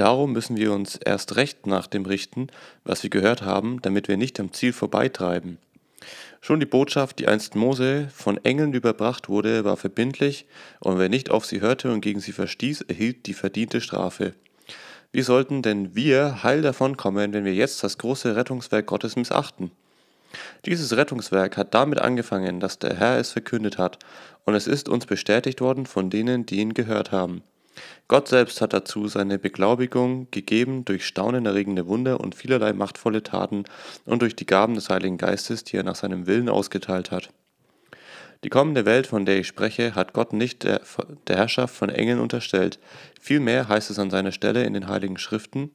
Darum müssen wir uns erst recht nach dem richten, was wir gehört haben, damit wir nicht am Ziel vorbeitreiben. Schon die Botschaft, die einst Mose von Engeln überbracht wurde, war verbindlich, und wer nicht auf sie hörte und gegen sie verstieß, erhielt die verdiente Strafe. Wie sollten denn wir heil davonkommen, wenn wir jetzt das große Rettungswerk Gottes missachten? Dieses Rettungswerk hat damit angefangen, dass der Herr es verkündet hat, und es ist uns bestätigt worden von denen, die ihn gehört haben. Gott selbst hat dazu seine Beglaubigung gegeben durch staunenerregende Wunder und vielerlei machtvolle Taten und durch die Gaben des Heiligen Geistes, die er nach seinem Willen ausgeteilt hat. Die kommende Welt, von der ich spreche, hat Gott nicht der, der Herrschaft von Engeln unterstellt. Vielmehr heißt es an seiner Stelle in den Heiligen Schriften,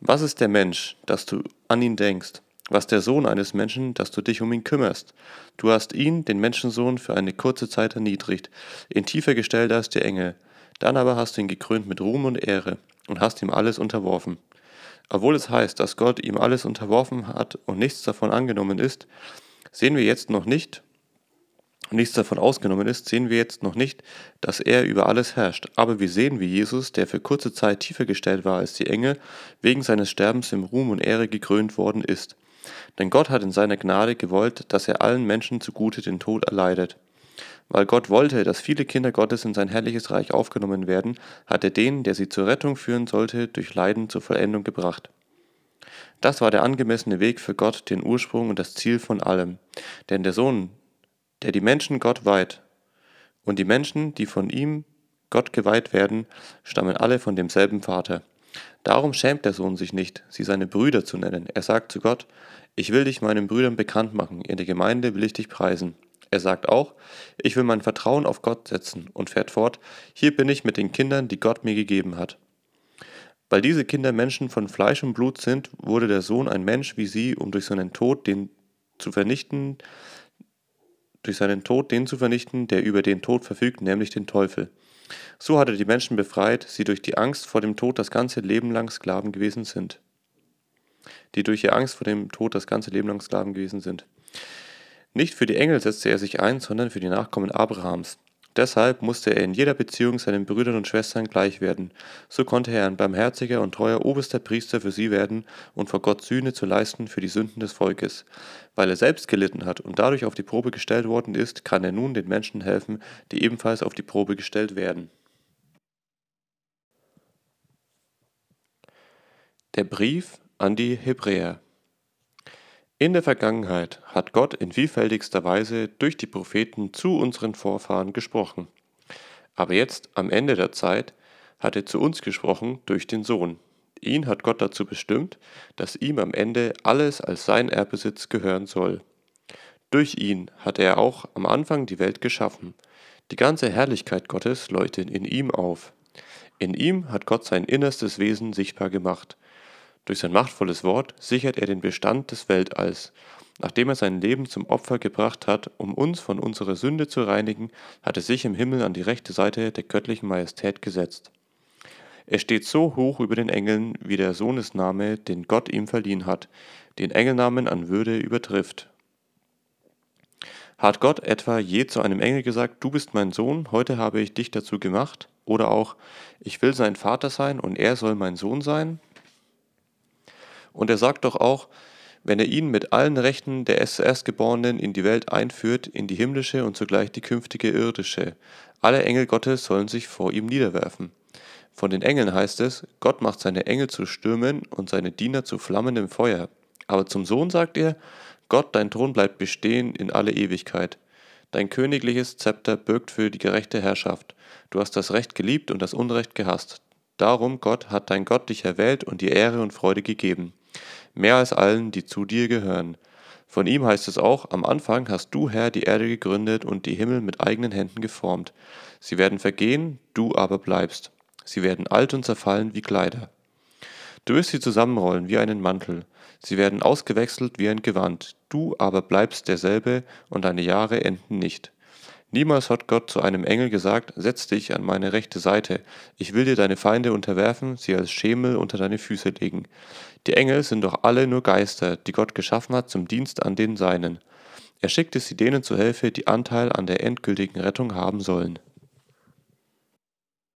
Was ist der Mensch, dass du an ihn denkst? Was der Sohn eines Menschen, dass du dich um ihn kümmerst? Du hast ihn, den Menschensohn, für eine kurze Zeit erniedrigt, ihn tiefer gestellt als die Engel. Dann aber hast du ihn gekrönt mit Ruhm und Ehre und hast ihm alles unterworfen. Obwohl es heißt, dass Gott ihm alles unterworfen hat und nichts davon angenommen ist, sehen wir jetzt noch nicht, nichts davon ausgenommen ist, sehen wir jetzt noch nicht, dass er über alles herrscht. Aber wir sehen, wie Jesus, der für kurze Zeit tiefer gestellt war als die Engel, wegen seines Sterbens im Ruhm und Ehre gekrönt worden ist. Denn Gott hat in seiner Gnade gewollt, dass er allen Menschen zugute den Tod erleidet. Weil Gott wollte, dass viele Kinder Gottes in sein herrliches Reich aufgenommen werden, hat er den, der sie zur Rettung führen sollte, durch Leiden zur Vollendung gebracht. Das war der angemessene Weg für Gott, den Ursprung und das Ziel von allem. Denn der Sohn, der die Menschen Gott weiht, und die Menschen, die von ihm Gott geweiht werden, stammen alle von demselben Vater. Darum schämt der Sohn sich nicht, sie seine Brüder zu nennen. Er sagt zu Gott, ich will dich meinen Brüdern bekannt machen, in der Gemeinde will ich dich preisen. Er sagt auch, ich will mein Vertrauen auf Gott setzen und fährt fort, hier bin ich mit den Kindern, die Gott mir gegeben hat. Weil diese Kinder Menschen von Fleisch und Blut sind, wurde der Sohn ein Mensch wie sie, um durch seinen Tod den zu vernichten, durch seinen Tod den zu vernichten, der über den Tod verfügt, nämlich den Teufel. So hat er die Menschen befreit, sie durch die Angst vor dem Tod das ganze Leben lang Sklaven gewesen sind. Die durch ihre Angst vor dem Tod das ganze Leben lang Sklaven gewesen sind. Nicht für die Engel setzte er sich ein, sondern für die Nachkommen Abrahams. Deshalb musste er in jeder Beziehung seinen Brüdern und Schwestern gleich werden. So konnte er ein barmherziger und treuer oberster Priester für sie werden und vor Gott Sühne zu leisten für die Sünden des Volkes. Weil er selbst gelitten hat und dadurch auf die Probe gestellt worden ist, kann er nun den Menschen helfen, die ebenfalls auf die Probe gestellt werden. Der Brief an die Hebräer in der Vergangenheit hat Gott in vielfältigster Weise durch die Propheten zu unseren Vorfahren gesprochen. Aber jetzt, am Ende der Zeit, hat er zu uns gesprochen durch den Sohn. Ihn hat Gott dazu bestimmt, dass ihm am Ende alles als sein Erbesitz gehören soll. Durch ihn hat er auch am Anfang die Welt geschaffen. Die ganze Herrlichkeit Gottes leuchtet in ihm auf. In ihm hat Gott sein innerstes Wesen sichtbar gemacht. Durch sein machtvolles Wort sichert er den Bestand des Weltalls. Nachdem er sein Leben zum Opfer gebracht hat, um uns von unserer Sünde zu reinigen, hat er sich im Himmel an die rechte Seite der göttlichen Majestät gesetzt. Er steht so hoch über den Engeln, wie der Sohnesname, den Gott ihm verliehen hat, den Engelnamen an Würde übertrifft. Hat Gott etwa je zu einem Engel gesagt, du bist mein Sohn, heute habe ich dich dazu gemacht? Oder auch, ich will sein Vater sein und er soll mein Sohn sein? Und er sagt doch auch, wenn er ihn mit allen Rechten der Erstgeborenen in die Welt einführt, in die himmlische und zugleich die künftige irdische. Alle Engel Gottes sollen sich vor ihm niederwerfen. Von den Engeln heißt es, Gott macht seine Engel zu Stürmen und seine Diener zu flammendem Feuer. Aber zum Sohn sagt er, Gott, dein Thron bleibt bestehen in alle Ewigkeit. Dein königliches Zepter birgt für die gerechte Herrschaft. Du hast das Recht geliebt und das Unrecht gehasst. Darum, Gott, hat dein Gott dich erwählt und dir Ehre und Freude gegeben mehr als allen, die zu dir gehören. Von ihm heißt es auch, am Anfang hast du, Herr, die Erde gegründet und die Himmel mit eigenen Händen geformt. Sie werden vergehen, du aber bleibst. Sie werden alt und zerfallen wie Kleider. Du wirst sie zusammenrollen wie einen Mantel. Sie werden ausgewechselt wie ein Gewand. Du aber bleibst derselbe und deine Jahre enden nicht. Niemals hat Gott zu einem Engel gesagt, setz dich an meine rechte Seite, ich will dir deine Feinde unterwerfen, sie als Schemel unter deine Füße legen. Die Engel sind doch alle nur Geister, die Gott geschaffen hat zum Dienst an den Seinen. Er schickte sie denen zu Hilfe, die Anteil an der endgültigen Rettung haben sollen.